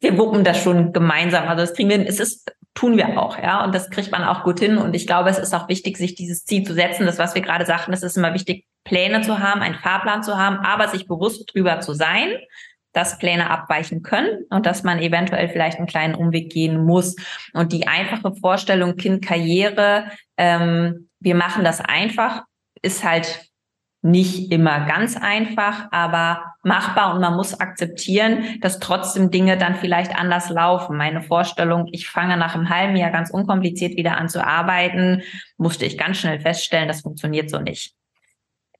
wir wuppen das schon gemeinsam. Also das kriegen wir, es ist tun wir auch, ja. Und das kriegt man auch gut hin. Und ich glaube, es ist auch wichtig, sich dieses Ziel zu setzen. Das, was wir gerade sagten, es ist immer wichtig, Pläne zu haben, einen Fahrplan zu haben, aber sich bewusst drüber zu sein, dass Pläne abweichen können und dass man eventuell vielleicht einen kleinen Umweg gehen muss. Und die einfache Vorstellung Kind Karriere, ähm, wir machen das einfach, ist halt nicht immer ganz einfach, aber machbar und man muss akzeptieren, dass trotzdem Dinge dann vielleicht anders laufen. Meine Vorstellung, ich fange nach einem halben Jahr ganz unkompliziert wieder an zu arbeiten, musste ich ganz schnell feststellen, das funktioniert so nicht.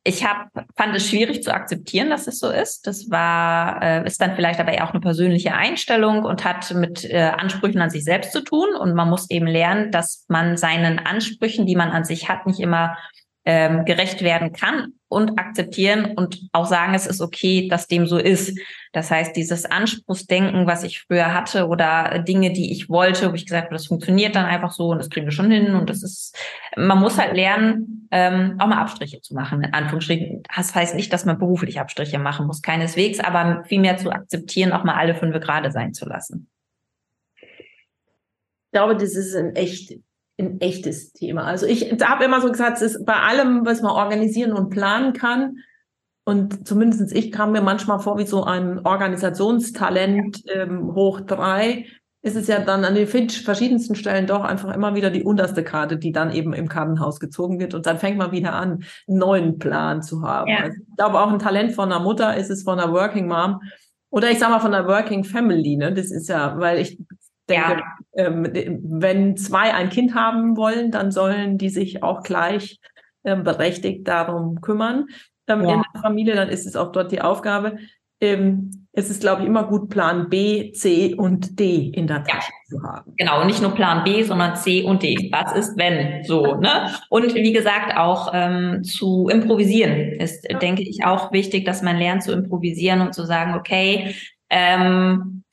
Ich hab, fand es schwierig zu akzeptieren, dass es so ist. Das war, äh, ist dann vielleicht aber auch eine persönliche Einstellung und hat mit äh, Ansprüchen an sich selbst zu tun. Und man muss eben lernen, dass man seinen Ansprüchen, die man an sich hat, nicht immer ähm, gerecht werden kann und akzeptieren und auch sagen, es ist okay, dass dem so ist. Das heißt, dieses Anspruchsdenken, was ich früher hatte oder Dinge, die ich wollte, wo ich gesagt habe, das funktioniert dann einfach so und das kriegen wir schon hin und das ist, man muss halt lernen, ähm, auch mal Abstriche zu machen, in Anführungsstrichen. Das heißt nicht, dass man beruflich Abstriche machen muss, keineswegs, aber vielmehr zu akzeptieren, auch mal alle fünf gerade sein zu lassen. Ich glaube, das ist ein echt ein echtes Thema. Also ich habe immer so gesagt, es ist bei allem, was man organisieren und planen kann, und zumindest ich kam mir manchmal vor wie so ein Organisationstalent ähm, hoch drei, ist es ja dann an den verschiedensten Stellen doch einfach immer wieder die unterste Karte, die dann eben im Kartenhaus gezogen wird. Und dann fängt man wieder an, einen neuen Plan zu haben. Ja. Also ich glaube, auch ein Talent von einer Mutter ist es von einer Working Mom. Oder ich sage mal von einer Working Family, ne? Das ist ja, weil ich denke, ja. ähm, wenn zwei ein Kind haben wollen, dann sollen die sich auch gleich ähm, berechtigt darum kümmern. Ähm, ja. In der Familie, dann ist es auch dort die Aufgabe. Ähm, es ist, glaube ich, immer gut, Plan B, C und D in der Tasche ja. zu haben. Genau, nicht nur Plan B, sondern C und D. Was ist, wenn? So, ne? Und wie gesagt, auch ähm, zu improvisieren ist, denke ich, auch wichtig, dass man lernt zu improvisieren und zu sagen, okay, ähm,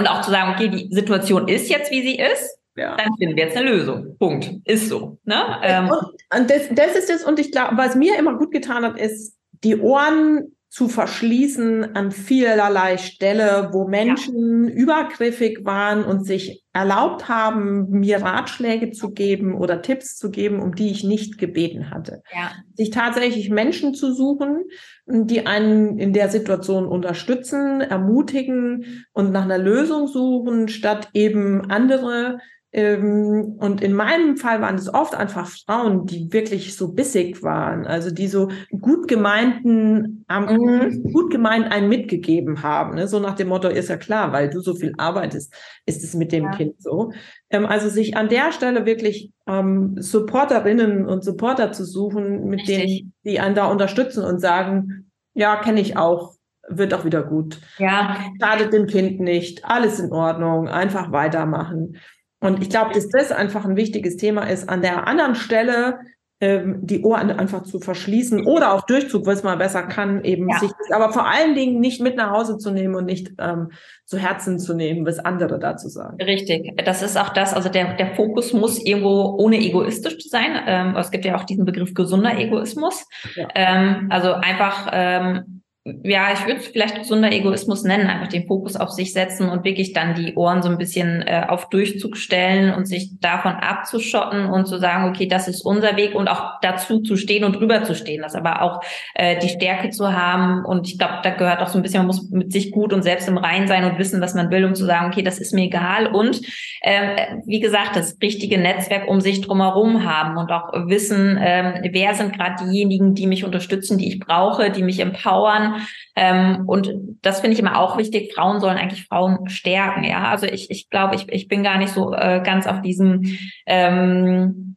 und auch zu sagen, okay, die Situation ist jetzt, wie sie ist. Ja. Dann finden wir jetzt eine Lösung. Punkt. Ist so. Ne? Ähm, und, und das, das ist es. Und ich glaube, was mir immer gut getan hat, ist, die Ohren zu verschließen an vielerlei Stelle, wo Menschen ja. übergriffig waren und sich erlaubt haben, mir Ratschläge zu geben oder Tipps zu geben, um die ich nicht gebeten hatte. Ja. Sich tatsächlich Menschen zu suchen, die einen in der Situation unterstützen, ermutigen und nach einer Lösung suchen, statt eben andere und in meinem Fall waren es oft einfach Frauen, die wirklich so bissig waren, also die so gut gemeinten, mhm. gut gemeint einen mitgegeben haben. Ne? So nach dem Motto, ist ja klar, weil du so viel arbeitest, ist es mit dem ja. Kind so. Ähm, also sich an der Stelle wirklich ähm, Supporterinnen und Supporter zu suchen, mit Richtig. denen, die einen da unterstützen und sagen, ja, kenne ich auch, wird auch wieder gut. Ja. Schadet dem Kind nicht, alles in Ordnung, einfach weitermachen. Und ich glaube, dass das einfach ein wichtiges Thema ist, an der anderen Stelle ähm, die Ohren einfach zu verschließen oder auch Durchzug, was man besser kann, eben ja. sich aber vor allen Dingen nicht mit nach Hause zu nehmen und nicht ähm, zu Herzen zu nehmen, was andere dazu sagen. Richtig, das ist auch das, also der, der Fokus muss irgendwo ohne egoistisch sein. Ähm, es gibt ja auch diesen Begriff gesunder Egoismus. Ja. Ähm, also einfach ähm, ja, ich würde es vielleicht gesunder Egoismus nennen, einfach den Fokus auf sich setzen und wirklich dann die Ohren so ein bisschen äh, auf Durchzug stellen und sich davon abzuschotten und zu sagen, okay, das ist unser Weg und auch dazu zu stehen und drüber zu stehen, das aber auch äh, die Stärke zu haben. Und ich glaube, da gehört auch so ein bisschen, man muss mit sich gut und selbst im Rein sein und wissen, was man will, um zu sagen, okay, das ist mir egal. Und äh, wie gesagt, das richtige Netzwerk um sich drumherum haben und auch wissen, äh, wer sind gerade diejenigen, die mich unterstützen, die ich brauche, die mich empowern ähm, und das finde ich immer auch wichtig. Frauen sollen eigentlich Frauen stärken. Ja, also ich, ich glaube, ich, ich bin gar nicht so äh, ganz auf diesem ähm,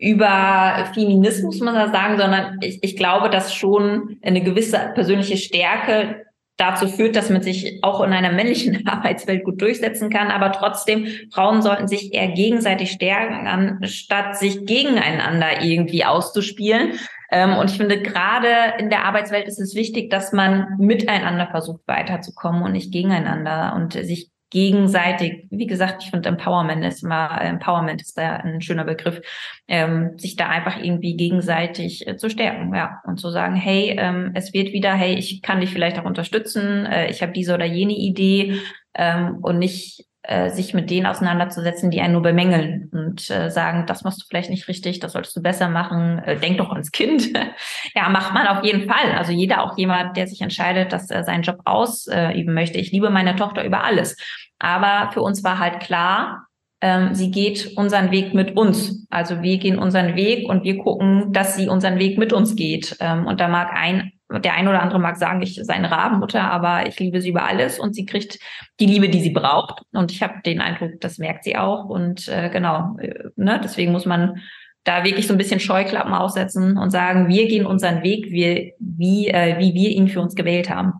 über Feminismus, muss man sagen, sondern ich, ich glaube, dass schon eine gewisse persönliche Stärke dazu führt, dass man sich auch in einer männlichen Arbeitswelt gut durchsetzen kann. Aber trotzdem, Frauen sollten sich eher gegenseitig stärken, anstatt sich gegeneinander irgendwie auszuspielen. Ähm, und ich finde, gerade in der Arbeitswelt ist es wichtig, dass man miteinander versucht, weiterzukommen und nicht gegeneinander und sich gegenseitig, wie gesagt, ich finde Empowerment ist immer, Empowerment ist da ein schöner Begriff, ähm, sich da einfach irgendwie gegenseitig äh, zu stärken, ja, und zu sagen, hey, ähm, es wird wieder, hey, ich kann dich vielleicht auch unterstützen, äh, ich habe diese oder jene Idee ähm, und nicht äh, sich mit denen auseinanderzusetzen, die einen nur bemängeln und äh, sagen, das machst du vielleicht nicht richtig, das solltest du besser machen, äh, denk doch ans Kind. ja, macht man auf jeden Fall. Also jeder, auch jemand, der sich entscheidet, dass er seinen Job ausüben möchte. Ich liebe meine Tochter über alles. Aber für uns war halt klar, ähm, sie geht unseren Weg mit uns. Also wir gehen unseren Weg und wir gucken, dass sie unseren Weg mit uns geht. Ähm, und da mag ein der ein oder andere mag sagen, ich sei eine Rabenmutter, aber ich liebe sie über alles und sie kriegt die Liebe, die sie braucht. Und ich habe den Eindruck, das merkt sie auch. Und äh, genau, äh, ne, deswegen muss man da wirklich so ein bisschen Scheuklappen aussetzen und sagen, wir gehen unseren Weg, wir, wie, äh, wie wir ihn für uns gewählt haben.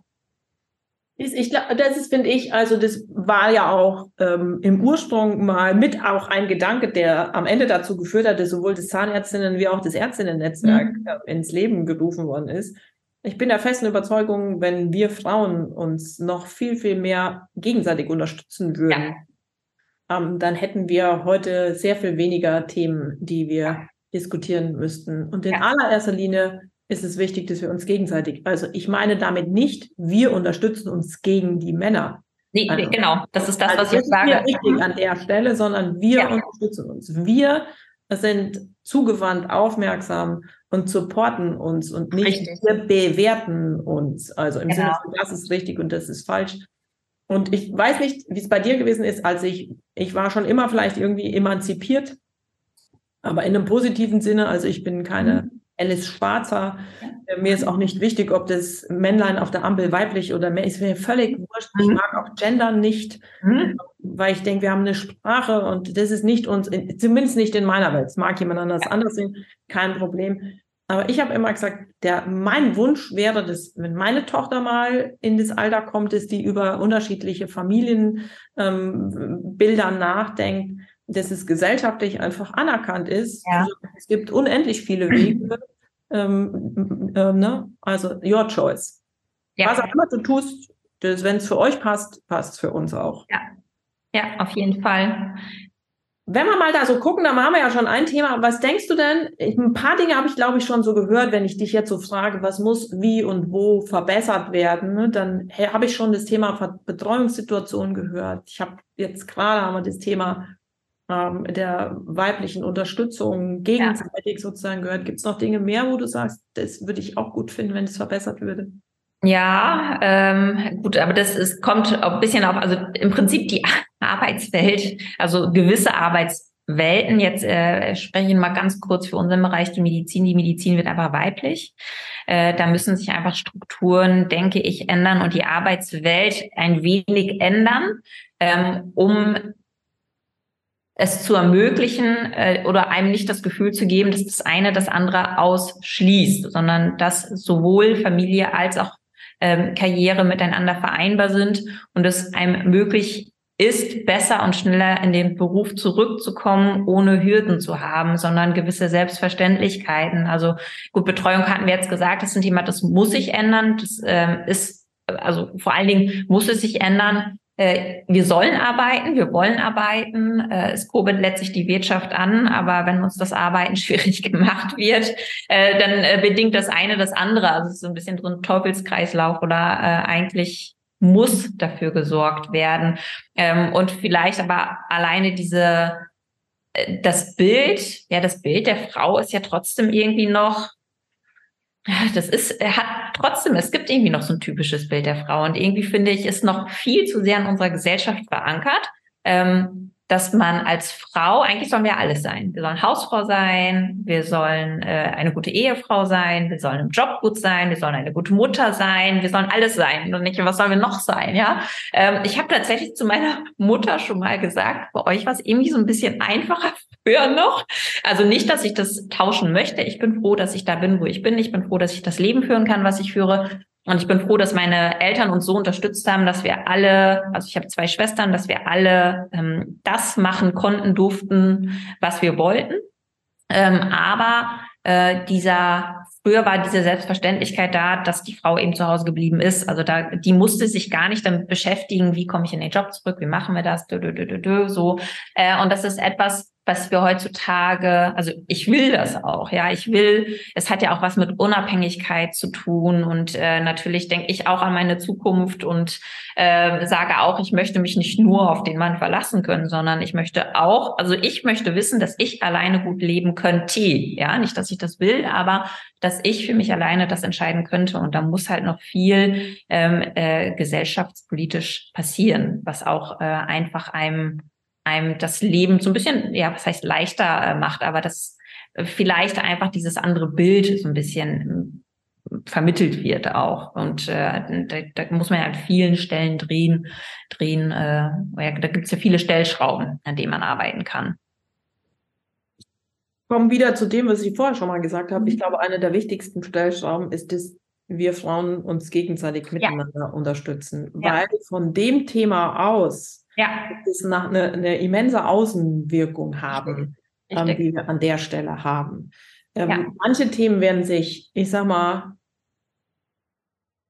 Ich glaube, das ist, finde ich, also das war ja auch ähm, im Ursprung mal mit auch ein Gedanke, der am Ende dazu geführt hat, dass sowohl das Zahnärztinnen wie auch das Ärztinnen-Netzwerk mhm. äh, ins Leben gerufen worden ist. Ich bin der festen Überzeugung, wenn wir Frauen uns noch viel, viel mehr gegenseitig unterstützen würden, ja. ähm, dann hätten wir heute sehr viel weniger Themen, die wir ja. diskutieren müssten. Und in ja. allererster Linie ist es wichtig, dass wir uns gegenseitig, also ich meine damit nicht, wir unterstützen uns gegen die Männer. Nee, also, genau, das ist das, also was das ich sage. Ist nicht wichtig an der Stelle, sondern wir unterstützen uns. Wir sind zugewandt, aufmerksam und supporten uns und nicht richtig. wir bewerten uns. Also im genau. Sinne von, das ist richtig und das ist falsch. Und ich weiß nicht, wie es bei dir gewesen ist, als ich, ich war schon immer vielleicht irgendwie emanzipiert, aber in einem positiven Sinne. Also ich bin keine mhm. Alice Schwarzer. Ja. Mir ist auch nicht wichtig, ob das Männlein auf der Ampel weiblich oder mehr ist. Mir völlig wurscht. Ich mhm. mag auch Gender nicht, mhm. weil ich denke, wir haben eine Sprache und das ist nicht uns, zumindest nicht in meiner Welt. Es mag jemand anders ja. anders sehen, kein Problem. Aber ich habe immer gesagt, der, mein Wunsch wäre, dass, wenn meine Tochter mal in das Alter kommt, dass die über unterschiedliche Familienbilder ähm, nachdenkt, dass es gesellschaftlich einfach anerkannt ist. Ja. Also, es gibt unendlich viele Wege. ähm, äh, ne? Also your choice. Ja. Was auch immer du tust, wenn es für euch passt, passt es für uns auch. Ja. ja, auf jeden Fall. Wenn wir mal da so gucken, dann haben wir ja schon ein Thema. Was denkst du denn? Ein paar Dinge habe ich, glaube ich, schon so gehört, wenn ich dich jetzt so frage, was muss wie und wo verbessert werden. Ne? Dann habe ich schon das Thema Betreuungssituation gehört. Ich habe jetzt gerade haben wir das Thema ähm, der weiblichen Unterstützung gegenseitig ja. sozusagen gehört. Gibt es noch Dinge mehr, wo du sagst, das würde ich auch gut finden, wenn es verbessert würde? Ja, ähm, gut, aber das ist, kommt auch ein bisschen auf, also im Prinzip die Arbeitswelt, also gewisse Arbeitswelten, jetzt äh, spreche ich mal ganz kurz für unseren Bereich, die Medizin, die Medizin wird aber weiblich. Äh, da müssen sich einfach Strukturen, denke ich, ändern und die Arbeitswelt ein wenig ändern, ähm, um es zu ermöglichen äh, oder einem nicht das Gefühl zu geben, dass das eine das andere ausschließt, sondern dass sowohl Familie als auch ähm, Karriere miteinander vereinbar sind und es einem möglich ist, besser und schneller in den Beruf zurückzukommen, ohne Hürden zu haben, sondern gewisse Selbstverständlichkeiten. Also gut, Betreuung hatten wir jetzt gesagt, das ist ein Thema, das muss sich ändern. Das ähm, ist, also vor allen Dingen muss es sich ändern, äh, wir sollen arbeiten, wir wollen arbeiten. Äh, es kurbelt letztlich die Wirtschaft an, aber wenn uns das Arbeiten schwierig gemacht wird, äh, dann bedingt das eine das andere. Also es ist so ein bisschen so ein Teufelskreislauf oder eigentlich muss dafür gesorgt werden. Ähm, und vielleicht aber alleine diese das Bild, ja, das Bild der Frau ist ja trotzdem irgendwie noch das ist, hat trotzdem, es gibt irgendwie noch so ein typisches Bild der Frau und irgendwie finde ich, ist noch viel zu sehr in unserer Gesellschaft verankert. Ähm, dass man als Frau, eigentlich sollen wir alles sein. Wir sollen Hausfrau sein, wir sollen äh, eine gute Ehefrau sein, wir sollen im Job gut sein, wir sollen eine gute Mutter sein, wir sollen alles sein und nicht, was sollen wir noch sein, ja? Ähm, ich habe tatsächlich zu meiner Mutter schon mal gesagt, bei euch war es irgendwie so ein bisschen einfacher früher noch. Also nicht, dass ich das tauschen möchte. Ich bin froh, dass ich da bin, wo ich bin. Ich bin froh, dass ich das Leben führen kann, was ich führe. Und ich bin froh, dass meine Eltern uns so unterstützt haben, dass wir alle, also ich habe zwei Schwestern, dass wir alle ähm, das machen konnten, durften, was wir wollten. Ähm, aber äh, dieser früher war diese Selbstverständlichkeit da, dass die Frau eben zu Hause geblieben ist. Also da, die musste sich gar nicht damit beschäftigen, wie komme ich in den Job zurück, wie machen wir das, dö, dö, dö, dö, so. Äh, und das ist etwas, was wir heutzutage, also ich will das auch, ja, ich will, es hat ja auch was mit Unabhängigkeit zu tun und äh, natürlich denke ich auch an meine Zukunft und äh, sage auch, ich möchte mich nicht nur auf den Mann verlassen können, sondern ich möchte auch, also ich möchte wissen, dass ich alleine gut leben könnte, ja, nicht, dass ich das will, aber dass ich für mich alleine das entscheiden könnte und da muss halt noch viel ähm, äh, gesellschaftspolitisch passieren, was auch äh, einfach einem einem das Leben so ein bisschen, ja, was heißt leichter äh, macht, aber das äh, vielleicht einfach dieses andere Bild so ein bisschen äh, vermittelt wird auch. Und äh, da, da muss man ja an vielen Stellen drehen, drehen, äh, ja, da gibt es ja viele Stellschrauben, an denen man arbeiten kann. Kommen wieder zu dem, was ich vorher schon mal gesagt habe. Ich mhm. glaube, eine der wichtigsten Stellschrauben ist, dass wir Frauen uns gegenseitig miteinander ja. unterstützen. Ja. Weil von dem Thema aus ja. das eine, eine immense Außenwirkung haben, ähm, die wir an der Stelle haben. Ähm, ja. Manche Themen werden sich, ich sag mal,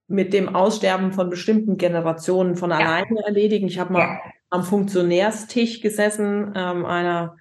mit dem Aussterben von bestimmten Generationen von ja. alleine erledigen. Ich habe mal ja. am Funktionärstisch gesessen, ähm, einer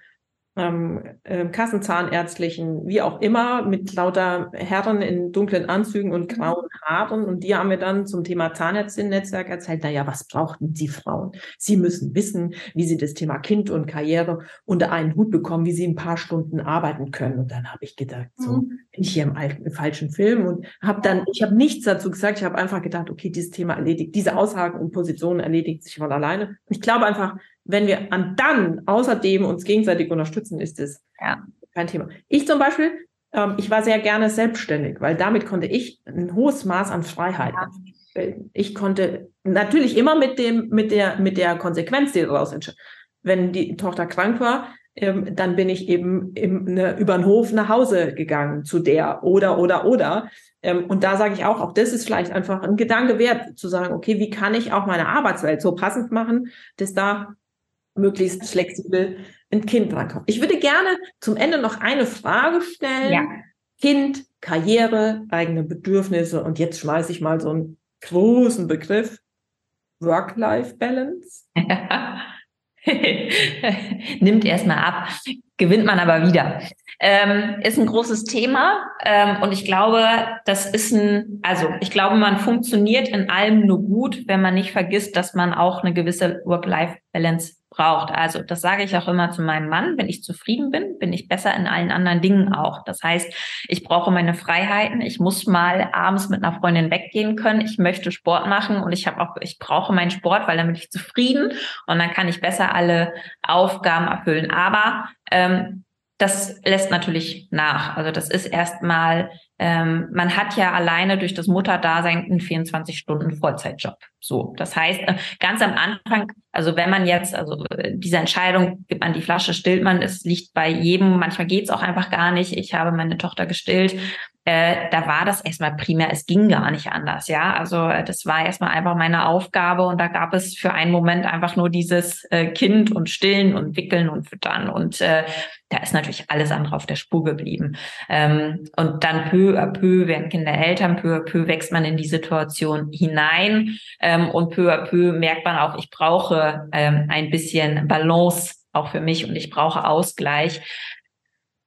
ähm, äh, Kassenzahnärztlichen, wie auch immer, mit lauter Herren in dunklen Anzügen und mhm. grauen Haaren. Und die haben mir dann zum Thema Zahnärztinnen-Netzwerk erzählt, naja, was brauchten Sie Frauen? Sie müssen wissen, wie Sie das Thema Kind und Karriere unter einen Hut bekommen, wie Sie ein paar Stunden arbeiten können. Und dann habe ich gedacht, so mhm. bin ich hier im, alten, im falschen Film und habe dann, ich habe nichts dazu gesagt, ich habe einfach gedacht, okay, dieses Thema erledigt, diese Aussagen und Positionen erledigt sich von alleine. Ich glaube einfach, wenn wir an dann außerdem uns gegenseitig unterstützen, ist es ja. kein Thema. Ich zum Beispiel, ähm, ich war sehr gerne selbstständig, weil damit konnte ich ein hohes Maß an Freiheit. Ja. Ich konnte natürlich immer mit dem, mit der, mit der Konsequenz, die daraus entsteht. Wenn die Tochter krank war, ähm, dann bin ich eben im, ne, über den Hof nach Hause gegangen zu der oder oder oder. Ähm, und da sage ich auch, auch das ist vielleicht einfach ein Gedanke wert, zu sagen, okay, wie kann ich auch meine Arbeitswelt so passend machen, dass da möglichst flexibel ein Kind drankommt. Ich würde gerne zum Ende noch eine Frage stellen. Ja. Kind, Karriere, eigene Bedürfnisse und jetzt schmeiße ich mal so einen großen Begriff. Work-Life-Balance. Nimmt erstmal ab, gewinnt man aber wieder. Ähm, ist ein großes Thema ähm, und ich glaube, das ist ein, also ich glaube, man funktioniert in allem nur gut, wenn man nicht vergisst, dass man auch eine gewisse Work-Life-Balance braucht. Also das sage ich auch immer zu meinem Mann. Wenn ich zufrieden bin, bin ich besser in allen anderen Dingen auch. Das heißt, ich brauche meine Freiheiten. Ich muss mal abends mit einer Freundin weggehen können. Ich möchte Sport machen und ich habe auch, ich brauche meinen Sport, weil dann bin ich zufrieden und dann kann ich besser alle Aufgaben erfüllen. Aber ähm, das lässt natürlich nach. Also das ist erstmal ähm, man hat ja alleine durch das Mutterdasein einen 24 Stunden Vollzeitjob. So, das heißt, äh, ganz am Anfang, also wenn man jetzt, also äh, diese Entscheidung, gibt man die Flasche, stillt man, es liegt bei jedem, manchmal geht's auch einfach gar nicht. Ich habe meine Tochter gestillt, äh, da war das erstmal primär, es ging gar nicht anders, ja. Also äh, das war erstmal einfach meine Aufgabe und da gab es für einen Moment einfach nur dieses äh, Kind und Stillen und Wickeln und Füttern und äh, da ist natürlich alles andere auf der Spur geblieben. Ähm, und dann peu à peu werden Kinder Eltern, peu à peu wächst man in die Situation hinein ähm, und peu à peu merkt man auch, ich brauche ähm, ein bisschen Balance auch für mich und ich brauche Ausgleich.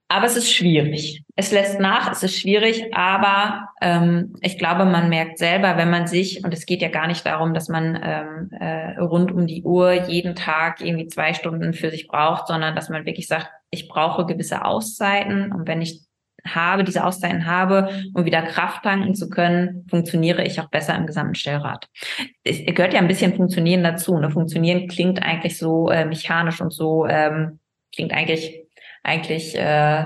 Aber es ist schwierig. Es lässt nach, es ist schwierig, aber ähm, ich glaube, man merkt selber, wenn man sich, und es geht ja gar nicht darum, dass man ähm, äh, rund um die Uhr jeden Tag irgendwie zwei Stunden für sich braucht, sondern dass man wirklich sagt, ich brauche gewisse Auszeiten und wenn ich habe, diese Auszeiten habe, um wieder Kraft tanken zu können, funktioniere ich auch besser im gesamten Stellrad. Es gehört ja ein bisschen Funktionieren dazu. Ne? Funktionieren klingt eigentlich so äh, mechanisch und so ähm, klingt eigentlich eigentlich äh,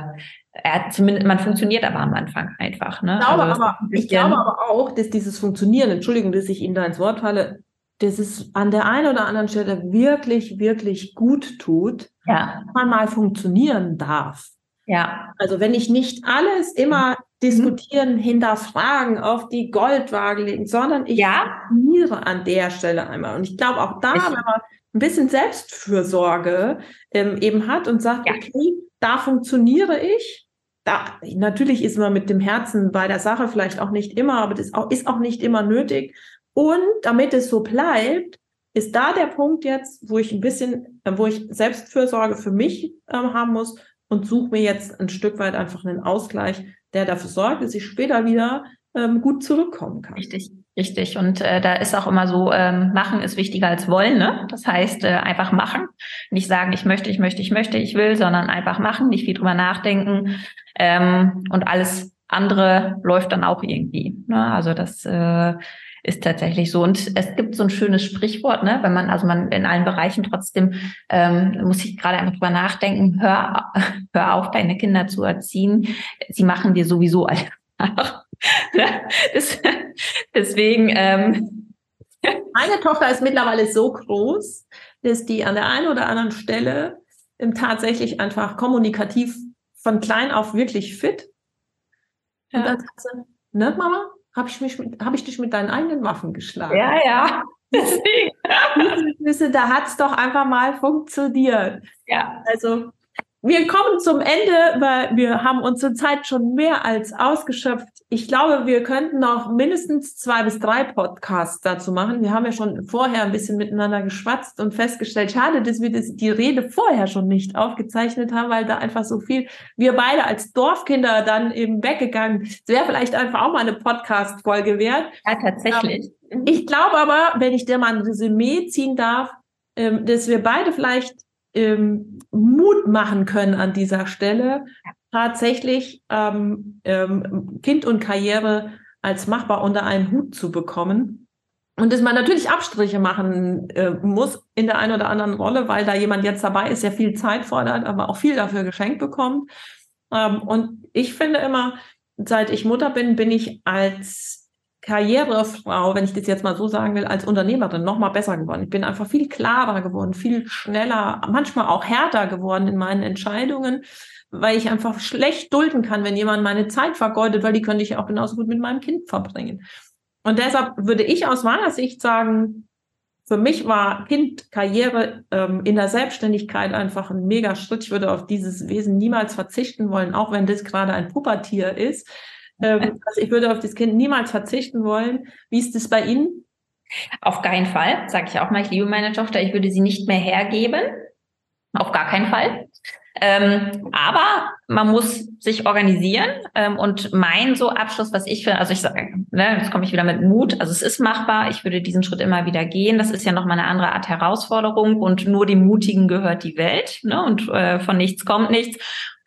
er zumindest, man funktioniert aber am Anfang einfach. Ne? Ich glaube, also, aber, ich glaube aber auch, dass dieses Funktionieren, Entschuldigung, dass ich Ihnen da ins Wort falle, dass es an der einen oder anderen Stelle wirklich, wirklich gut tut, ja. man mal funktionieren darf. Ja. Also wenn ich nicht alles immer mhm. diskutieren, mhm. hinterfragen, auf die Goldwaage legen, sondern ich ja. funktioniere an der Stelle einmal. Und ich glaube auch da, ich, wenn man ein bisschen Selbstfürsorge ähm, eben hat und sagt, ja. okay, da funktioniere ich. Da, natürlich ist man mit dem Herzen bei der Sache vielleicht auch nicht immer, aber das ist auch, ist auch nicht immer nötig. Und damit es so bleibt, ist da der Punkt jetzt, wo ich ein bisschen, äh, wo ich Selbstfürsorge für mich äh, haben muss und suche mir jetzt ein Stück weit einfach einen Ausgleich, der dafür sorgt, dass ich später wieder ähm, gut zurückkommen kann. Richtig. Richtig. Und äh, da ist auch immer so, ähm, machen ist wichtiger als wollen. Ne? Das heißt, äh, einfach machen. Nicht sagen, ich möchte, ich möchte, ich möchte, ich will, sondern einfach machen, nicht viel drüber nachdenken. Ähm, und alles andere läuft dann auch irgendwie. Ne? Also das äh, ist tatsächlich so. Und es gibt so ein schönes Sprichwort, ne? wenn man, also man in allen Bereichen trotzdem, ähm, muss ich gerade einfach drüber nachdenken, hör, hör auf, deine Kinder zu erziehen. Sie machen dir sowieso alles. das, deswegen. Ähm, Meine Tochter ist mittlerweile so groß, dass die an der einen oder anderen Stelle ähm, tatsächlich einfach kommunikativ von klein auf wirklich fit. Ja. Und dann sagt sie, ne, Mama, habe ich, mich hab ich dich mit deinen eigenen Waffen geschlagen? Ja, ja. da hat es doch einfach mal funktioniert. Ja. Also wir kommen zum Ende, weil wir haben unsere Zeit schon mehr als ausgeschöpft. Ich glaube, wir könnten noch mindestens zwei bis drei Podcasts dazu machen. Wir haben ja schon vorher ein bisschen miteinander geschwatzt und festgestellt, schade, dass wir das, die Rede vorher schon nicht aufgezeichnet haben, weil da einfach so viel, wir beide als Dorfkinder dann eben weggegangen. Es wäre vielleicht einfach auch mal eine Podcast-Folge wert. Ja, tatsächlich. Ähm, ich glaube aber, wenn ich dir mal ein Resümee ziehen darf, ähm, dass wir beide vielleicht ähm, Mut machen können an dieser Stelle, tatsächlich ähm, ähm, Kind und Karriere als machbar unter einen Hut zu bekommen. Und dass man natürlich Abstriche machen äh, muss in der einen oder anderen Rolle, weil da jemand jetzt dabei ist, der viel Zeit fordert, aber auch viel dafür geschenkt bekommt. Ähm, und ich finde immer, seit ich Mutter bin, bin ich als Karrierefrau, wenn ich das jetzt mal so sagen will, als Unternehmerin noch mal besser geworden. Ich bin einfach viel klarer geworden, viel schneller, manchmal auch härter geworden in meinen Entscheidungen, weil ich einfach schlecht dulden kann, wenn jemand meine Zeit vergeudet, weil die könnte ich auch genauso gut mit meinem Kind verbringen. Und deshalb würde ich aus meiner Sicht sagen, für mich war Kind, Karriere ähm, in der Selbstständigkeit einfach ein mega Schritt. Ich würde auf dieses Wesen niemals verzichten wollen, auch wenn das gerade ein Puppertier ist. Ähm, also ich würde auf das Kind niemals verzichten wollen. Wie ist das bei Ihnen? Auf keinen Fall, sage ich auch mal. Ich liebe meine Tochter. Ich würde sie nicht mehr hergeben. Auf gar keinen Fall. Ähm, aber man muss sich organisieren. Ähm, und mein so Abschluss, was ich finde, also ich sage, ne, jetzt komme ich wieder mit Mut. Also es ist machbar. Ich würde diesen Schritt immer wieder gehen. Das ist ja nochmal eine andere Art Herausforderung. Und nur dem Mutigen gehört die Welt. Ne? Und äh, von nichts kommt nichts.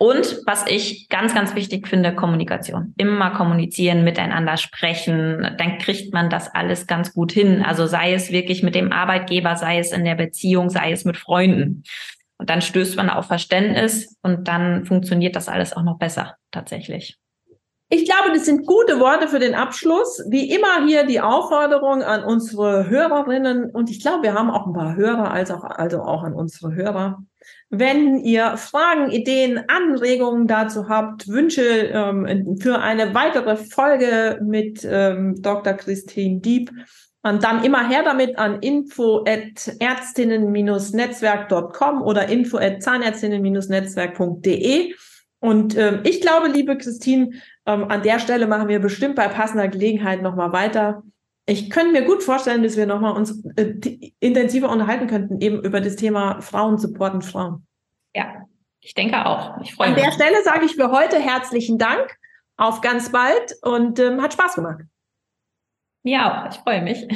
Und was ich ganz, ganz wichtig finde, Kommunikation. Immer kommunizieren, miteinander sprechen. Dann kriegt man das alles ganz gut hin. Also sei es wirklich mit dem Arbeitgeber, sei es in der Beziehung, sei es mit Freunden. Und dann stößt man auf Verständnis und dann funktioniert das alles auch noch besser tatsächlich. Ich glaube, das sind gute Worte für den Abschluss. Wie immer hier die Aufforderung an unsere Hörerinnen und ich glaube, wir haben auch ein paar Hörer, also auch, also auch an unsere Hörer. Wenn ihr Fragen, Ideen, Anregungen dazu habt, Wünsche ähm, für eine weitere Folge mit ähm, Dr. Christine Dieb, dann immer her damit an info at ärztinnen-netzwerk.com oder info at zahnärztinnen-netzwerk.de. Und ähm, ich glaube, liebe Christine, ähm, an der Stelle machen wir bestimmt bei passender Gelegenheit nochmal weiter. Ich könnte mir gut vorstellen, dass wir nochmal uns äh, intensiver unterhalten könnten, eben über das Thema Frauen supporten Frauen. Ja, ich denke auch. Ich freue mich. An der Stelle sage ich für heute herzlichen Dank. Auf ganz bald und ähm, hat Spaß gemacht. Mir auch. Ich freue mich.